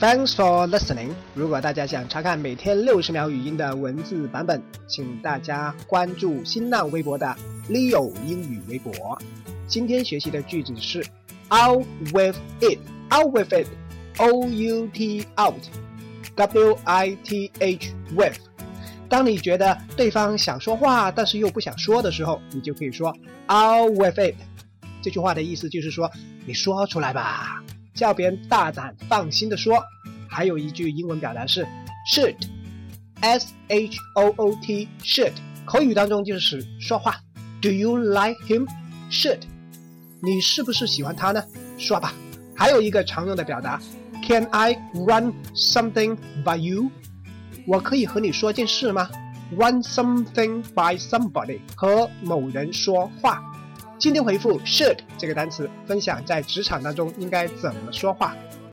Thanks for listening。如果大家想查看每天六十秒语音的文字版本，请大家关注新浪微博的 Leo 英语微博。今天学习的句子是 out with it。out with it。O U T out。W I T H with。当你觉得对方想说话，但是又不想说的时候，你就可以说 out with it。这句话的意思就是说，你说出来吧。叫别人大胆放心的说。还有一句英文表达是 should，s h o o t should，口语当中就是说话。Do you like him？should，你是不是喜欢他呢？说吧。还有一个常用的表达，Can I run something by you？我可以和你说件事吗？Run something by somebody，和某人说话。今天回复 should 这个单词，分享在职场当中应该怎么说话。